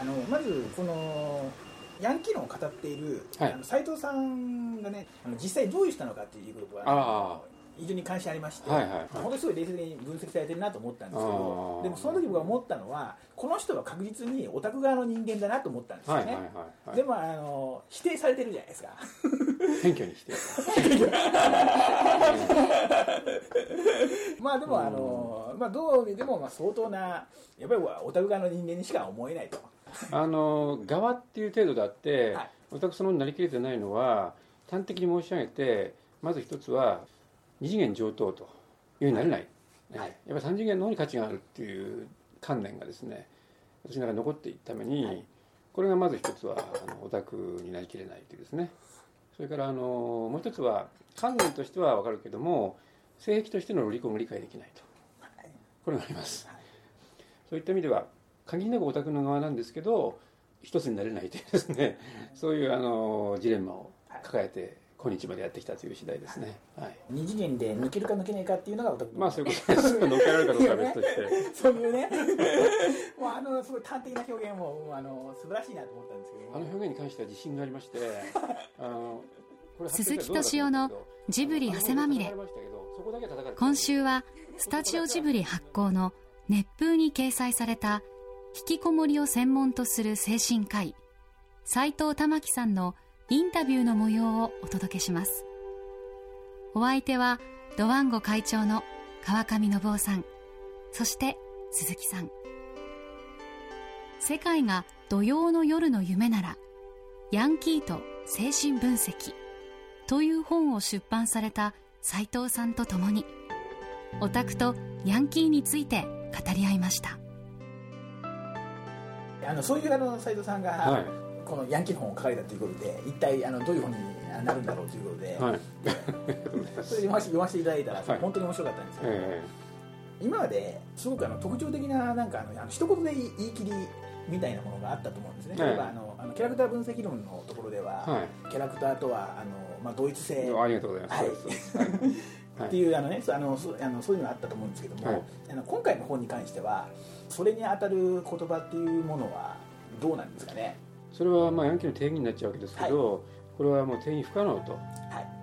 あのまずこのヤンキー論を語っている、はい。あの斉藤さんがねあの実際どういう人なのかっていうことはあ非常に関心ありまして、はいはいはい。本当にすごい冷静に分析されてるなと思ったんですけどでもその時僕が思ったのはこの人は確実にオタク側の人間だなと思ったんですよね、はいはいはいはい。でもあの否定されてるじゃないですか。謙虚にして まあでもあの、まあ、どう見てもまあ相当なやっぱりオタク側の人間にしか思えないとあの側っていう程度であって、はい。私そのなりきれてないのは端的に申し上げてまず一つは二次元上等というようになれない、はい。やっぱり三次元の方に価値があるっていう観念がですね私の中に残っていくために、はい。これがまず一つはあのオタクになりきれないというですね。それからあのもう一つは観念としては分かるけども性癖としてのロリコンが理解できないと。はい。これがあります、はい。そういった意味では限りなくオタクの側なんですけど一つになれないというですねそういうあのジレンマを抱えて今日までやってきたという次第ですね、はい。二次元で抜けるか抜けないかっていうのがオタクまあそういうことです。乗っけられるかどうかは別として。そういうね。もうあのすごい端的な表現もあの素晴らしいなと思ったんですけどあの表現に関しては自信がありまして あの鈴木敏夫のジブリ汗まみれ。今週はスタジオジブリ発行の熱風に掲載された引きこもりを専門とする精神科医斉藤玉樹さんのインタビューの模様をお届けします。お相手はドワンゴ会長の川上信夫さんそして鈴木さん。世界が土曜の夜の夢ならヤンキーと精神分析という本を出版された斉藤さんと共にオタクとヤンキーについて語り合いました。あのそういうあの斉藤さんが、はい。このヤンキーの本を書かれたということで一体あのどういう本になるんだろうということで、はい。それで読ませ読ませていただいたら、はい。本当に面白かったんですけど、え。今まですごくあの特徴的ななんかあのあの一言で言い切りみたいなものがあったと思うんですね、ええ。例えばあのあのキャラクター分析論のところでは、はキャラクターとはあの、まあ、同一性。ありがとうございます。はいっていうあの、ね、あのそうあのそういうのがあったと思うんですけども、はい。あの今回の本に関してはそれに当たる言葉っていうものはどうなんですかね？それはまあヤンキーの定義になっちゃうわけですけど、これはもう定義不可能とは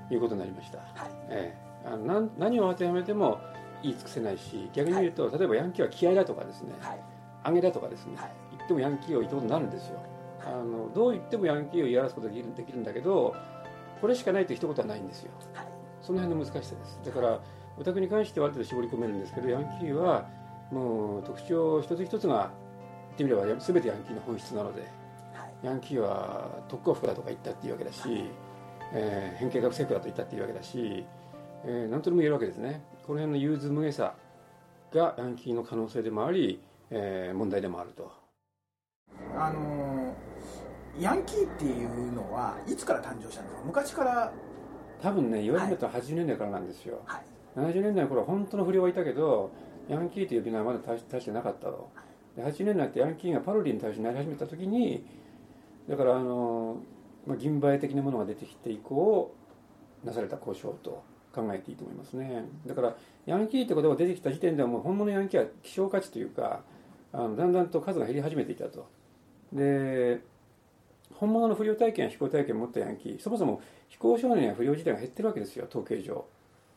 い。いうことになりました、はい。ええ、あの何を当てはめても言い尽くせないし逆に言うと、例えばヤンキーは気合だとかですね、はい。上げだとかですね、はい。言ってもヤンキーを言ったことになるんですよ、あのどう言ってもヤンキーを言い表すことができるんだけどこれしかないという一言はないんですよ。はいその辺の難しさです。だからオタクに関してはある程度絞り込めるんですけどヤンキーはもう特徴一つ一つが言ってみれば全てヤンキーの本質なのではい。ヤンキーは特攻服だとか言ったっていうわけだし、えー変形学生だと言ったっていうわけだし、えー、何とでも言えるわけですね。この辺の融通無碍さがヤンキーの可能性でもあり、えー問題でもあると。あのーヤンキーっていうのはいつから誕生したんですか？昔から多分ね言われると80年代からなんですよ、はい。70年代の頃は本当の不良はいたけどヤンキーという呼び名はまだ大してなかったと。で80年代ってヤンキーがパロディに対してなり始めた時にだからあの、まあ、銀売的なものが出てきて以降なされた交渉と考えていいと思いますね。だからヤンキーって言葉が出てきた時点ではもう本物のヤンキーは希少価値というかあのだんだんと数が減り始めていたと。で本物の不良体験や非行体験を持ったヤンキーそもそも非行少年や不良自体が減ってるわけですよ統計上。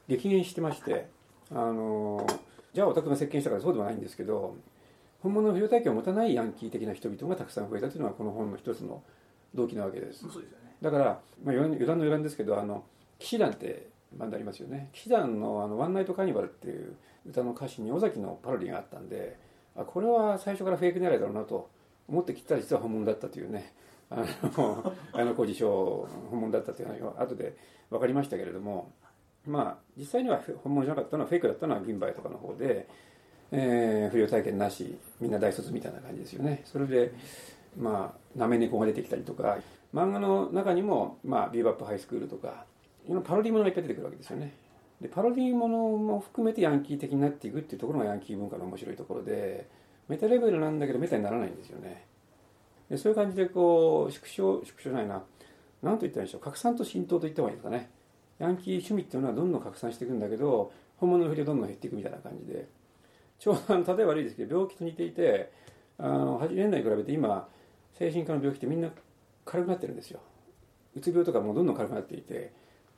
激減してまして。あのじゃあオタクが席巻したからそうではないんですけど本物の不良体験を持たないヤンキー的な人々がたくさん増えたというのはこの本の一つの動機なわけです。ね。だから、まあ、余談余談の余談ですけどあの騎士団ってバンドありますよね。騎士団のあの「ワンナイトカーニバル」っていう歌の歌詞に尾崎のパロディがあったんであこれは最初からフェイク狙いだろうなと思って切ったら実は本物だったというねあの綾小路翔本物だったというのが後で分かりましたけれどもまあ実際には本物じゃなかったのはフェイクだったのは銀杯とかの方で、えー不良体験なしみんな大卒みたいな感じですよね。それでまあなめ猫が出てきたりとか漫画の中にも、まあ、ビーバップハイスクールとかいろんなパロディものがいっぱい出てくるわけですよね。でパロディものも含めてヤンキー的になっていくっていうところがヤンキー文化の面白いところでメタレベルなんだけどメタにならないんですよね。でそういう感じでこう縮小縮小じゃないな。何と言ったらいいんでしょう。拡散と浸透と言った方がいいですかね。ヤンキー趣味っていうのはどんどん拡散していくんだけど本物の振りはどんどん減っていくみたいな感じで。ちょうど例えば悪いですけど病気と似ていてあの80年代に比べて今精神科の病気ってみんな軽くなってるんですよ。うつ病とかもどんどん軽くなっていて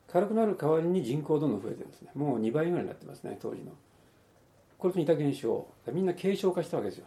軽くなる代わりに人口どんどん増えてるんですね。もう2倍ぐらいになってますね当時の。これと似た現象。みんな軽症化したわけですよ。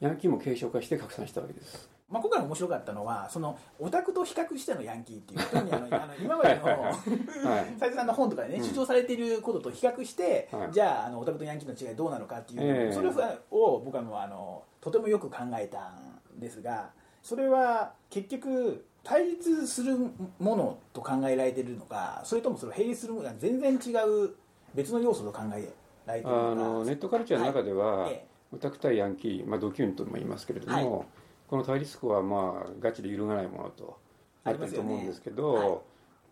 ヤンキーも軽症化して拡散したわけです。まあ、今回面白かったのはそのオタクと比較してのヤンキーっていう。特にあのあの今までの 斉藤さんの本とかでね、主張されていることと比較して、はい、じゃああのオタクとヤンキーの違いどうなのかっていう、えー、それを僕はもうあのとてもよく考えたんですがそれは結局対立するものと考えられているのかそれともそれを並立するものが全然違う別の要素と考えられているのか。あのネットカルチャーの中では、はい、オタク対ヤンキー、まあ、ドキュンとも言いますけれども、はい。この対立校はまあガチで揺るがないものとなってると思うんですけど、ねは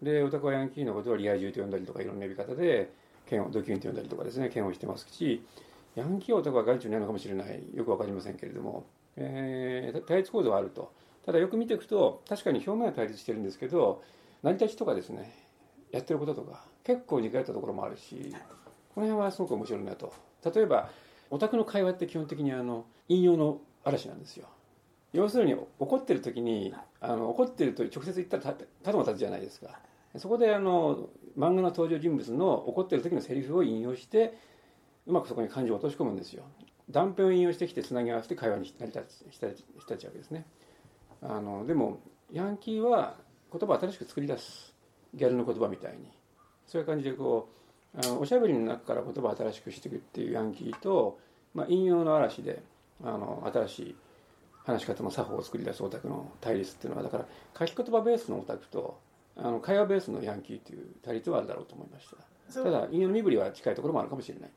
い、でオタクはヤンキーのことをリア充と呼んだりとかいろんな呼び方で剣をドキュンと呼んだりとかですね剣をしてますしヤンキーはオタクはガチないのかもしれないよく分かりませんけれども、えー、対立構造はあると。ただよく見ていくと確かに表面は対立してるんですけど成り立ちとかですねやってることとか結構似通ったところもあるしこの辺はすごく面白いなと。例えばオタクの会話って基本的にあの引用の嵐なんですよ。要するに怒ってる時にあの怒ってると直接言ったらただも立つじゃないですか。そこであの漫画の登場人物の怒ってる時のセリフを引用してうまくそこに感情を落とし込むんですよ。断片を引用してきてつなぎ合わせて会話に成り立つしたしたちわけですね。あのでもヤンキーは言葉を新しく作り出すギャルの言葉みたいに。そういう感じでこうあのおしゃべりの中から言葉を新しくしていくっていうヤンキーと、まあ、引用の嵐であの新しい話し方の作法を作り出すオタクの対立っていうのはだから書き言葉ベースのオタクとあの会話ベースのヤンキーっていう対立はあるだろうと思いました。ただ引用の身振りは近いところもあるかもしれない。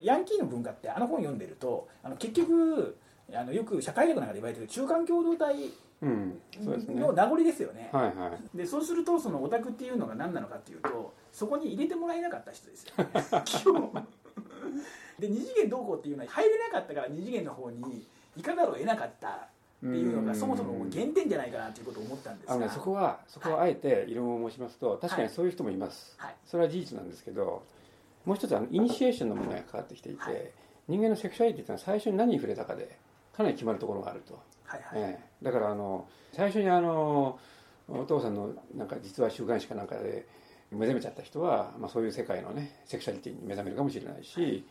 ヤンキーの文化ってあの本読んでるとあの結局あのよく社会学なんかで言われてる中間共同体の名残ですよね、うん、はいはい、でそうするとそのオタクっていうのが何なのかっていうとそこに入れてもらえなかった人ですよ。ねで二次元どうこうっていうのは入れなかったから二次元の方に行かざるを得なかったっていうのがそもそも原点じゃないかなということを思ったんですが。ね、そこはそこはあえて異論を申しますと、確かにそういう人もいます、はい、それは事実なんですけどもう一つあのイニシエーションの問題がかかってきていて、はい、人間のセクシュアリティというのは最初に何に触れたかでかなり決まるところがあると、はいはい。えー、だからあの最初にあのお父さんのなんか実は週刊誌かなんかで目覚めちゃった人は、まあ、そういう世界のねセクシュアリティに目覚めるかもしれないし、はい、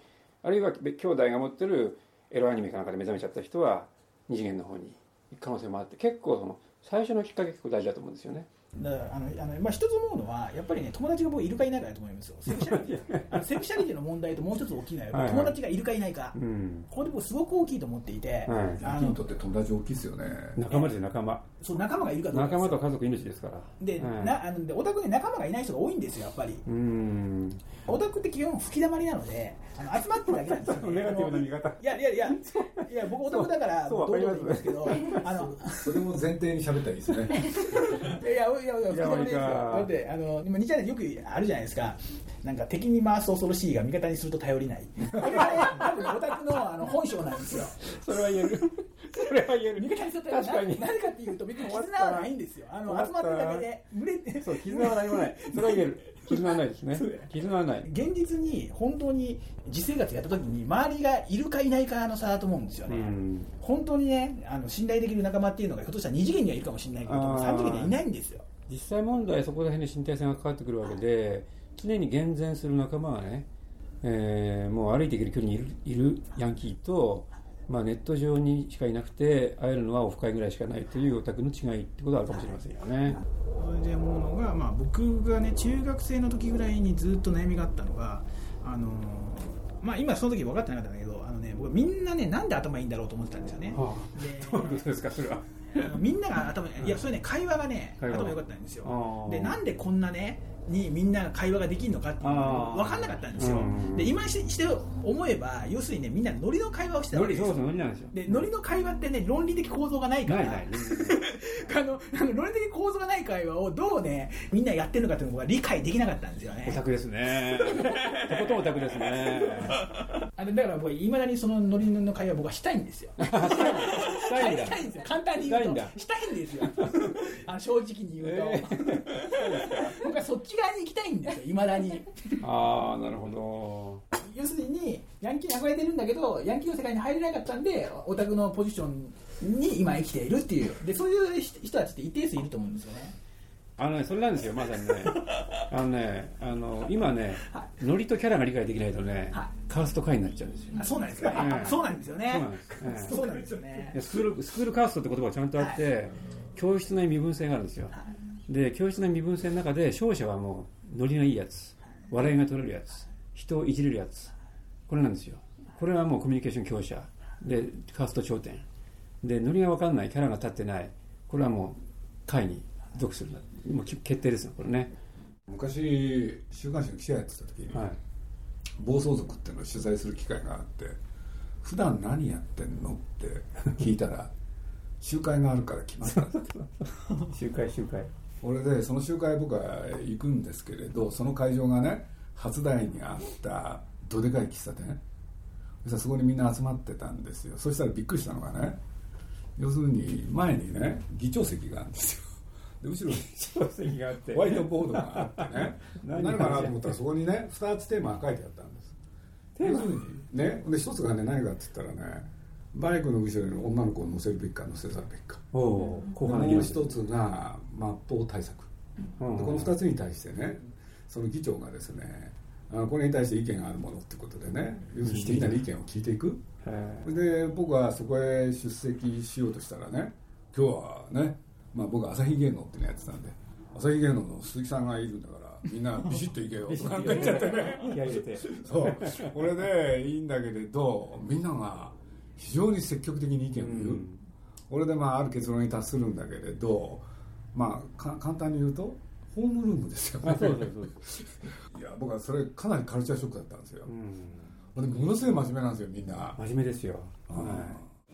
あるいは兄弟が持ってるエロアニメかなんかで目覚めちゃった人は二次元の方に行く可能性もあって結構その最初のきっかけ結構大事だと思うんですよね。だからあのあの、まあ、一つ思うのはやっぱりね友達が僕いるかいないかだと思いますよ。セクシャリティ。あのセクシャリティの問題ともう一つ大きいのは、はいはい、友達がいるかいないか、うん、ここで僕すごく大きいと思っていて、はい、あのにとって友達大きいですよね。仲間です仲間。そう仲間がいるかどうか仲間と家族命ですから。で、はい、なあのでオタクに仲間がいない人が多いんですよやっぱり。うん。オタクって基本吹き溜まりなのであの集まってるだけなんですよ、ね、ネガティブな見方。いやいやいやいや僕オタクだから どうぞ言いますけどあのそれも前提に喋ったらいいですね。いやいやいや吹き溜まりですよ。だってあの今2チャンネルよくあるじゃないですか。なんか敵に回す恐ろしいが味方にすると頼りない。これはね多分オタクのあの本性なんですよ。それは言える。それは言える。味方にすると頼りない。何かっていうと別に絆はないんですよ。あの集まってるだけで群れて。そう絆は何もない。それは言える。絆はないですね。絆はない。現実に本当に実生活やった時に周りがいるかいないかの差だと思うんですよね、本当にねあの信頼できる仲間っていうのがひょっとしたら2次元にはいるかもしれないけど3次元にはいないんですよ実際問題そこら辺に身体性が関わってくるわけで常に厳然する仲間がね、えー、もう歩いていける距離にいるいるヤンキーと、まあ、ネット上にしかいなくて会えるのはオフ会ぐらいしかないというオタクの違いってことはあるかもしれませんよね。それで思うのが、まあ、僕がね中学生の時ぐらいにずっと悩みがあったのがあのまあ、今その時分かってなかったんだけどあの、ね、僕みんなねなんで頭いいんだろうと思ってたんですよね。はあ、でどういうことですかそれはみんなが頭いやそれね会話がね頭良かったんですよ。でなんでこんなねにみんな会話ができるのかっていうの分かんなかったんですよ、で今して思えば要するにねみんなノリの会話をしてたわけですよ。でノリの会話ってね論理的構造がないから。あの論理的構造がない会話をどうねみんなやってるのかっていうのが理解できなかったんですよね。オタクですね。とことんオタクですね。あれだから僕いまだにそのノリの会話僕はしたいんですよ。したいんだ。したいんですよ。簡単に言うと。したいんですよ。あ正直に言うと、えー、僕はそっち側に行きたいんですよいまだにああなるほど要するにヤンキーに憧れてるんだけどヤンキーの世界に入れなかったんでオタクのポジションに今生きているっていうでそういう人たちって一定数いると思うんですよねあのね、それなんですよ、まさにね。あのね、あの、今ね、はい、ノリとキャラが理解できないとね、はい、カースト会になっちゃうんですよ。あそうなんですよね。そうなんですよね。そうなんですよね。スクール、カーストって言葉がちゃんとあって、はい、教室内身分制があるんですよ。で、教室内身分制の中で、勝者はもう、ノリがいいやつ、笑いが取れるやつ、人をいじれるやつ、これなんですよ。これはもうコミュニケーション強者。で、カースト頂点。で、ノリが分かんない、キャラが立ってない、これはもう、会に属するもう決定ですよこれね。昔週刊誌の記者やってた時に、はい、暴走族っていうのを取材する機会があって普段何やってんのって聞いたら集会があるから来ました 集会集会俺でその集会僕は行くんですけれどその会場がね初台にあったどでかい喫茶店。そこにみんな集まってたんですよ。そしたらびっくりしたのがね要するに前にね議長席があるんですよ。で後ろにホワイトボードがあってね。何かなと思ったらそこにね2つテーマが書いてあったんです。要するにねで一つがね何かって言ったらねバイクの後ろに女の子を乗せるべきか乗せざるべきか。もう一つが末法対策。この2つに対してねその議長がですねこれに対して意見があるものってことでね要するにみんなの意見を聞いていく。で僕はそこへ出席しようとしたらね今日はねまあ、僕は朝日芸能っていうのやってたんで朝日芸能の鈴木さんがいるんだからみんなビシッといけよ。とか言っちゃってね。そう。これでいいんだけれどみんなが非常に積極的に意見を言う、うん、これでまあある結論に達するんだけれどまあ簡単に言うとホームルームですよ。ね いや僕はそれかなりカルチャーショックだったんですよ、うん、でものすごい真面目なんですよみんな。真面目ですよ、は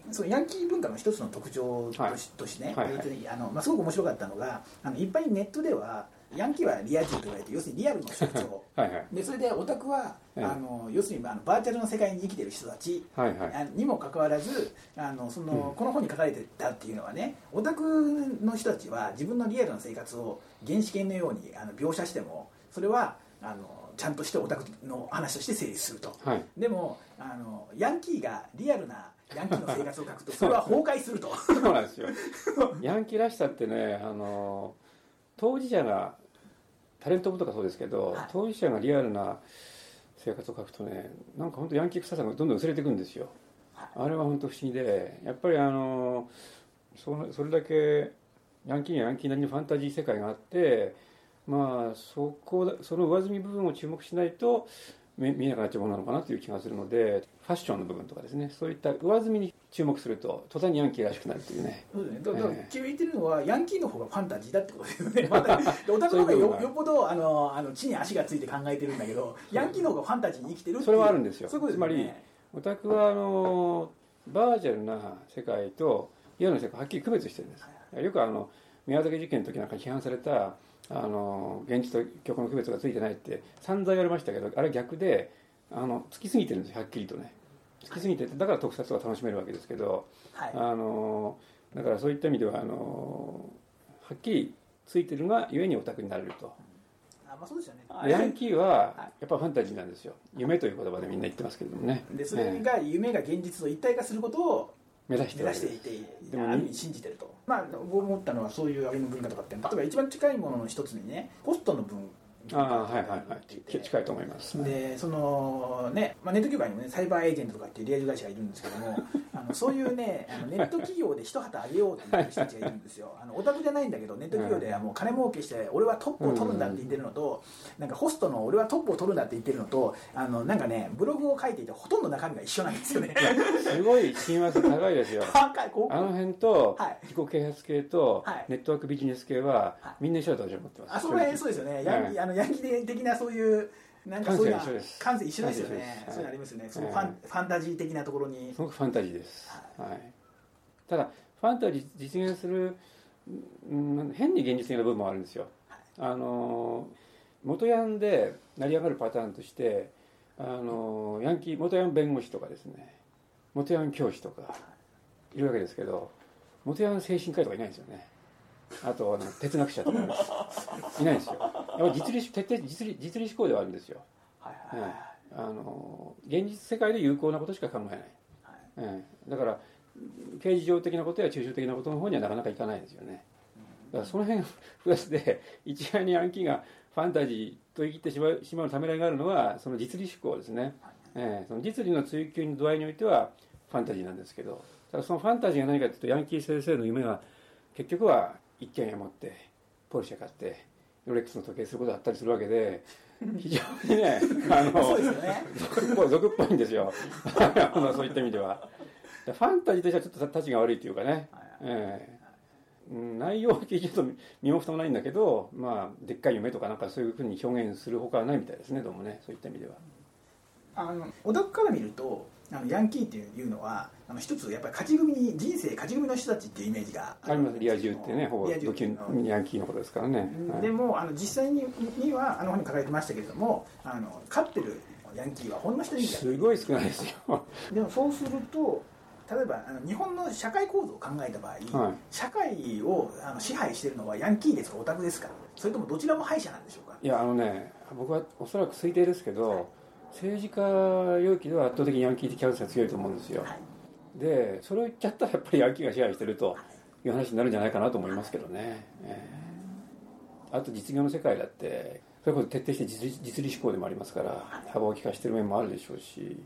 い。そのヤンキー文化の一つの特徴とし,、てね、はいはい。あのまあ、すごく面白かったのがあの一般にネットではヤンキーはリア充と言われて要するにリアルの象徴。はい、でそれでオタクは、あの要するにあのバーチャルの世界に生きてる人たち、はいはい、にもかかわらずあのその、うん、この本に書かれてたっていうのはねオタクの人たちは自分のリアルな生活を原始圏のようにあの描写してもそれはあのちゃんとしてオタクの話として成立すると、はい、でもあのヤンキーがリアルなヤンキーの生活を書くと それは崩壊すると。そうなんですよ。ヤンキーらしさってねあの当事者がタレントとかそうですけど、はい、当事者がリアルな生活を書くとねなんか本当ヤンキー臭さがどんどん薄れていくんですよ、はい、あれは本当不思議でやっぱりあのそそれだけヤンキーにはヤンキーなりにファンタジー世界があってまあそこその上積み部分を注目しないと見えなくなっちゃうものなのかなという気がするのでファッションの部分とかですね。そういった上積みに注目すると途端にヤンキーらしくなるというね。そうですね。だから、君言ってるのはヤンキーの方がファンタジーだってことですよね。またオタクの方が。よよっぽどあのあの地に足がついて考えてるんだけどヤンキーの方がファンタジーに生きてるそれはあるんですよ、ね、つまりオタクはあのバーチャルな世界とリアルな世界はっきり区別してるんです、はい、よくあの宮崎事件の時なんか批判されたあの現実と曲の区別がついてないって散々言われましたけどあれ逆であのつきすぎてるんですよはっきりとね。つきすぎてだから特撮は楽しめるわけですけど、はい、あのだからそういった意味ではあのはっきりついてるがゆえにオタクになれると。あまあ、そうですよね。ヤンキーはやっぱファンタジーなんですよ。夢という言葉でみんな言ってますけれどもね。でそれが夢が現実と一体化することを目指していてでも信じてると。まあ僕思ったのはそういうあれの文化とかって例えば一番近いものの一つにねホストの文ああはいはいはい。近いと思います。でそのね、まあ、ネット業界にもねサイバーエージェントとかっていうリアル会社がいるんですけども あのそういうねあのネット企業で一旗あげようっていう人たちがいるんですよ。あのオタクじゃないんだけどネット企業ではもう金儲けして俺はトップを取るんだって言ってるのと、なんかホストの俺はトップを取るんだって言ってるのとあのなんかねブログを書いていてほとんど中身が一緒なんですよね。すごい親和性高いですよ。あの辺と自己啓発系とネットワークビジネス系はみんな一緒だと私は思ってます。あそれそうですよね、ヤンあのヤンキー的なそういうなんかそういう感性一緒です。よね。そういうのありますよね。そのファン,、ファンタジー的なところに。すごくファンタジーです、はい、ただファンタジー実現する、うん、変に現実的な部分もあるんですよ、あの元ヤンで成り上がるパターンとしてあのヤンキー元ヤン弁護士とかですね。元ヤン教師とかいるわけですけど元ヤン精神科医とかいないんですよね。あと哲学者とかいないんですよやっぱ実利徹底実利実利思考ではあるんですよ、はいはい、あの現実世界で有効なことしか考えない、はい、だから刑事上的なことや抽象的なことの方にはなかなかいかないですよね。だからその辺プラスで一概にヤンキーがファンタジーと言ってしまうしまうためらいがあるのはその実利志向ですね、えー、その実利の追求の度合いにおいてはファンタジーなんですけどただそのファンタジーが何かというとヤンキー先生の夢は結局は一軒家持ってポルシェ買ってロレックスの時計することだったりするわけで非常にね あの俗っぽい俗っぽいんですよ。そういった意味では。ファンタジーとしてはちょっとたちが悪いというかね、えー、内容は聞いてると身も蓋もないんだけどまあでっかい夢とかなんかそういうふうに表現するほかはないみたいですねどうもね。そういった意味では。あのオタクから見るとあのヤンキーっていうのはあの一つやっぱり勝ち組に人生勝ち組の人たちっていうイメージがありますリア充ってねほぼドキュヤンキーのことですからね、でもあの実際ににはあの本に書かれてましたけれどもあの勝ってるヤンキーはほんの一人すごい少ないですよ。でもそうすると例えばあの日本の社会構造を考えた場合、はい、社会をあの支配しているのはヤンキーですかオタクですかそれともどちらも敗者なんでしょうか？いやあのね僕はおそらく推定ですけど、はい政治家領域では圧倒的にヤンキー的キャラが強いと思うんですよ、はい、でそれを言っちゃったらやっぱりヤンキーが支配してるとい。う話になるんじゃないかなと思いますけどね、えー、あと実業の世界だってそういうこと徹底して実実利志向でもありますから幅を利かしてる面もあるでしょうし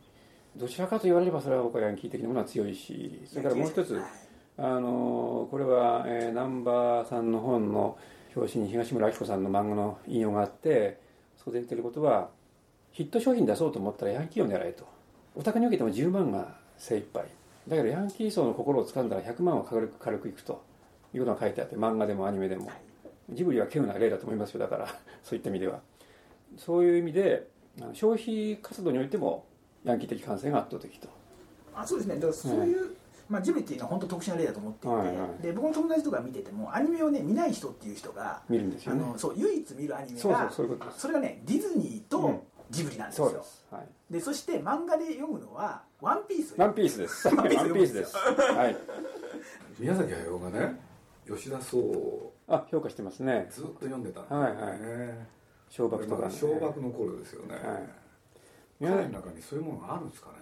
どちらかと言われればそれは僕はヤンキー的なものは強いしそれからもう一つあのこれは、えー、南波さんの本の表紙に東村明子さんの漫画の引用があってそこで言ってることはヒット商品出そうと思ったらヤンキーを狙えと。お宅におけても10万が精一杯だけどヤンキー層の心を掴んだら100万は軽く軽くいくということが書いてあって漫画でもアニメでも。ジブリは稀有な例だと思いますよだから。そういった意味では。そういう意味で消費活動においてもヤンキー的感性が圧倒的と。あそうですね。だからそういう、はい。まあ、ジブリっていうのは本当特殊な例だと思っていて、はいはい、で僕の友達とか見ててもアニメをね見ない人っていう人が見るんですよ、ね、あのそう唯一見るアニメがそれがねディズニーとジブリなんですよ、うん、そはい、でそして漫画で読むのは「ワンピースワンピースです。ワンピースです。はい。宮崎駿がね吉田壮あ評価してますね。ずっと読んでたんで、ね、はいはい。小爆とか、ね、小爆の頃ですよね、はい、彼の中にそういうものがあるんですかね。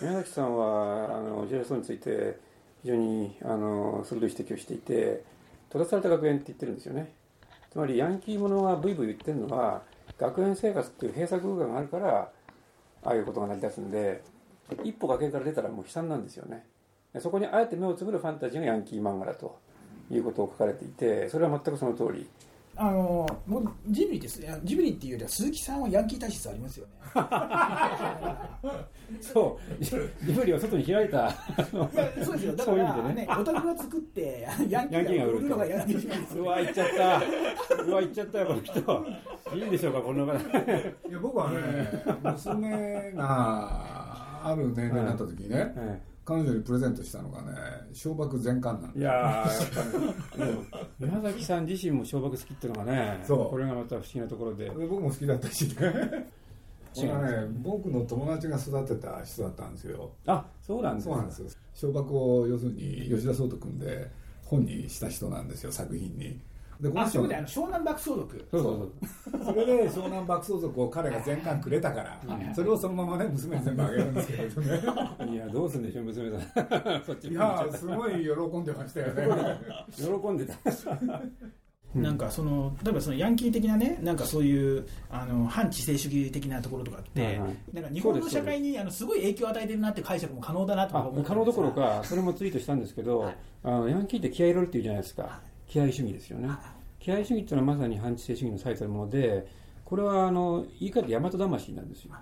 宮崎さんはあの吉田壮について非常にあの鋭い指摘をしていて閉ざされた学園って言ってるんですよね。つまりヤンキーものがブイブイ言ってるのは学園生活っていう閉鎖空間があるからああいうことが成り立つんで一歩崖から出たらもう悲惨なんですよね。そこにあえて目をつぶるファンタジーがヤンキー漫画だということを書かれていてそれは全くその通り。あのもうジブリですジブリっていうよりは鈴木さんはヤンキー体質ありますよね。そう。ジブリは外に開いた。そうですよ。だからね。ねオタクが作ってヤンキーが売るのがヤンキーうわ言っちゃった。うわ言っちゃったよこの人。いいんでしょうかこの方。いや僕はね娘がある年齢になった時にね、はい。彼女にプレゼントしたのがね小爆全巻なんいややっぱり宮崎さん自身も小爆好きっていうのがねそう。これがまた不思議なところで。僕も好きだったしね。これはね僕の友達が育てた人だったんですよ。あそうなんですそうなんですよ。小爆を要するに吉田壮と組んで本にした人なんですよ作品にでこの人あそう湘南爆走族。そうそうそう。それで湘南爆走族を彼が全巻くれたから、それをそのままね娘に全部あげるんですけどね。いやどうすんでしょう娘さん。そっちいやすごい喜んでましたよね。喜んでた。なんかその例えばそのヤンキー的なねなんかそういうあの反知性主義的なところとかって、はいはい、なんか日本の社会にあのすごい影響を与えてるなっていう解釈も可能だなと思う可能どころかそれもツイートしたんですけど、はい、あのヤンキーって気合い入れるっていうじゃないですか気合主義ですよね。気合主義っていうのはまさに反知性主義の最たるものでこれはあの言い方大和魂なんですよ、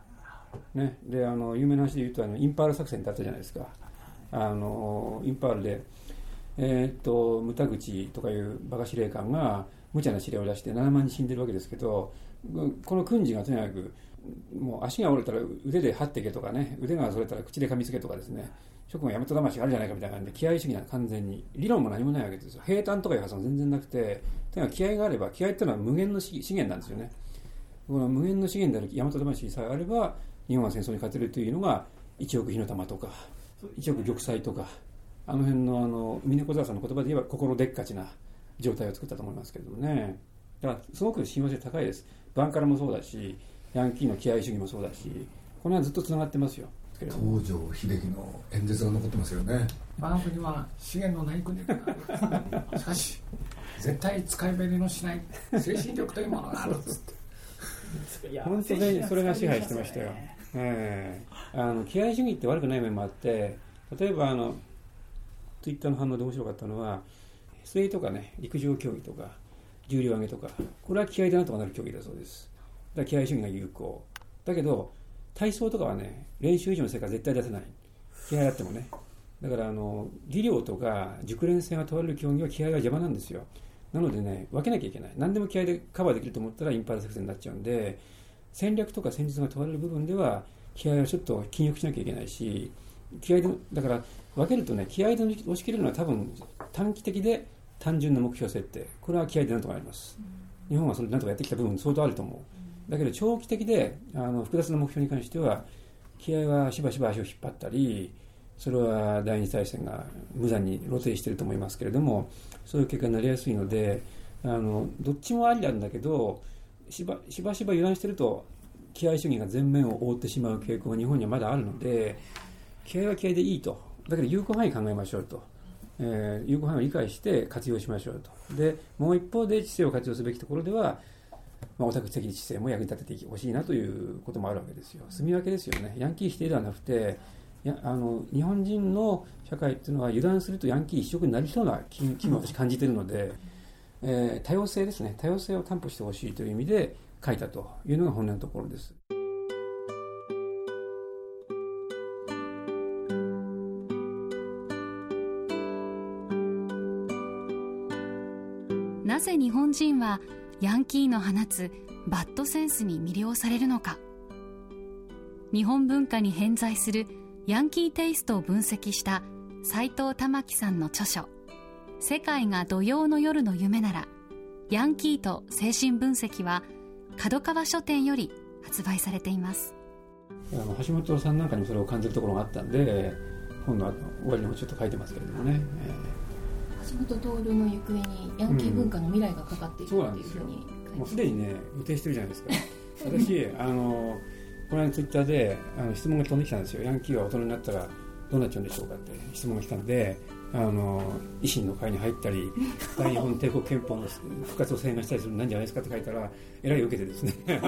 ね、であの有名な話で言うとあのインパール作戦ってあったじゃないですか。あのインパールで、えー、っと牟田口とかいう馬鹿司令官が無茶な指令を出して7万人死んでるわけですけどこの訓示がとにかくもう足が折れたら腕で張ってけとかね腕がそれたら口で噛みつけとかですね諸君は大和魂あるじゃないかみたいな感じで気合主義な完全に理論も何もないわけですよ。平坦とかいう発想も全然なくてとにかく気合があれば気合っていうのは無限の資源なんですよね。この無限の資源である大和魂さえあれば日本は戦争に勝てるというのが一億火の玉とか一億玉砕とかあの辺のあの峰子沢さんの言葉で言えば心でっかちな状態を作ったと思いますけどもね。だからすごく親和性高いです。バンカラもそうだしヤンキーの気合主義もそうだしこの辺はずっとつながってますよ。東条英機の演説が残ってますよね。我が国は資源のない国であるしかし絶対使い紅のしない精神力というものがあるっつって本当にそれが支配してましたよ、えー、あの気合主義って悪くない面もあって例えばあのツイッターの反応で面白かったのは水泳とかね陸上競技とか重量挙げとかこれは気合でなんとかなる競技だそうです。だから気合主義が有効。だけど体操とかはね練習以上の成果は絶対出せない。気合あってもね。だからあの技量とか熟練性が問われる競技は気合が邪魔なんですよ。なのでね分けなきゃいけない。何でも気合でカバーできると思ったらインパール作戦になっちゃうんで戦略とか戦術が問われる部分では気合はちょっと禁欲しなきゃいけないし気合でだから分けるとね気合で押し切れるのは多分短期的で単純な目標設定。これは気合でなんとかなります、日本はそれなんとかやってきた部分相当あると思う。だけど長期的であの複雑な目標に関しては気合はしばしば足を引っ張ったりそれは第二次大戦が無残に露呈していると思いますけれどもそういう結果になりやすいのであのどっちもありなんだけどしばしば油断してると気合主義が全面を覆ってしまう傾向が日本にはまだあるので気合は気合でいいと。だけど有効範囲考えましょうと、えー、有効範囲を理解して活用しましょうと。でもう一方で知性を活用すべきところではまあ、オタク的知性も役に立ててほしいなということもあるわけですよ。住み分けですよね。ヤンキー否定ではなくて、やあの日本人の社会っていうのは油断するとヤンキー一色になりそうな気気も私感じているので、えー、多様性ですね多様性を担保してほしいという意味で書いたというのが本音のところです。なぜ日本人はヤンキーの放つバッドセンスに魅了されるのか。日本文化に偏在するヤンキーテイストを分析した斎藤玉樹さんの著書「世界が土曜の夜の夢ならヤンキーと精神分析」は角川書店より発売されています。あの橋本さんなんかにもそれを感じるところがあったんで本の終わりにもちょっと書いてますけれどもね、えー、橋本徹の行方にヤンキー文化の未来がかかっている、うん、っていうふうにもうすでにね予定してるじゃないですか。私あのこの間ツイッターであの質問が飛んできたんですよ。ヤンキーは大人になったらどうなっちゃうんでしょうかって質問が来たのであの維新の会に入ったり 大日本帝国憲法の復活を宣言したりするなんじゃないですかって書いたらえらい受けてですね。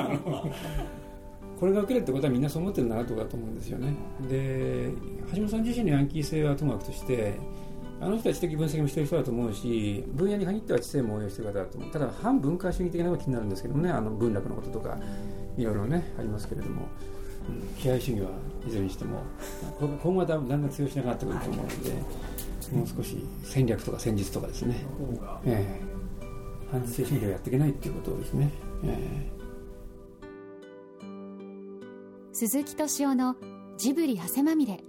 これが受けるってことはみんなそう思ってるんだなとかと思うんですよね。で橋本さん自身のヤンキー性はともかくとしてあの人は知的分析もしてる人だと思うし分野に限っては知性も応用してる方だと思う。ただ反文化主義的なのが気になるんですけどもねあの文楽のこととかいろいろねありますけれども、うん、気合主義はいずれにしても今後はだんだん強しなくなってくると思うのでもう少し戦略とか戦術とかですね、えー、反省主義をやっていけないっていうことですね、えー、鈴木敏夫のジブリ汗まみれ。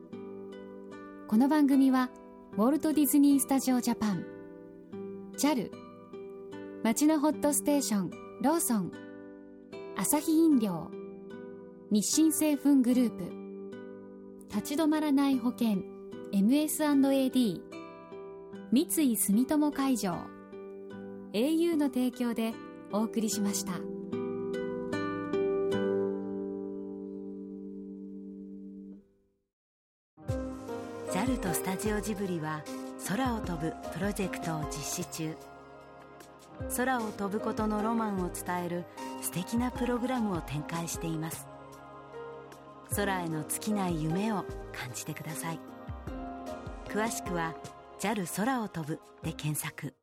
この番組はウォルト・ディズニー・スタジオ・ジャパン。JAL 町のホットステーション。ローソン。アサヒ飲料。日清製粉グループ。立ち止まらない保険。MS&AD 三井住友海上。au の提供でお送りしました。タジオジブリは空を飛ぶプロジェクトを実施中。空を飛ぶことのロマンを伝える素敵なプログラムを展開しています。空への尽きない夢を感じてください。詳しくは JAL 空を飛ぶで検索。